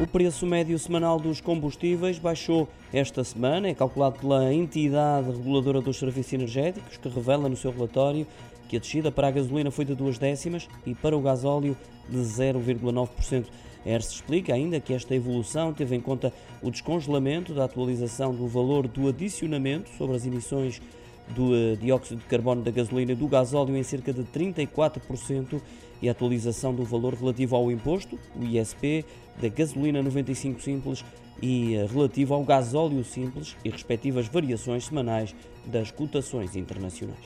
O preço médio semanal dos combustíveis baixou esta semana, é calculado pela entidade reguladora dos serviços energéticos, que revela no seu relatório que a descida para a gasolina foi de duas décimas e para o gasóleo de 0,9%. A explica ainda que esta evolução teve em conta o descongelamento da atualização do valor do adicionamento sobre as emissões do eh, dióxido de carbono da gasolina e do gasóleo em cerca de 34% e a atualização do valor relativo ao imposto, o ISP, da gasolina 95 simples e eh, relativo ao gasóleo simples e respectivas variações semanais das cotações internacionais.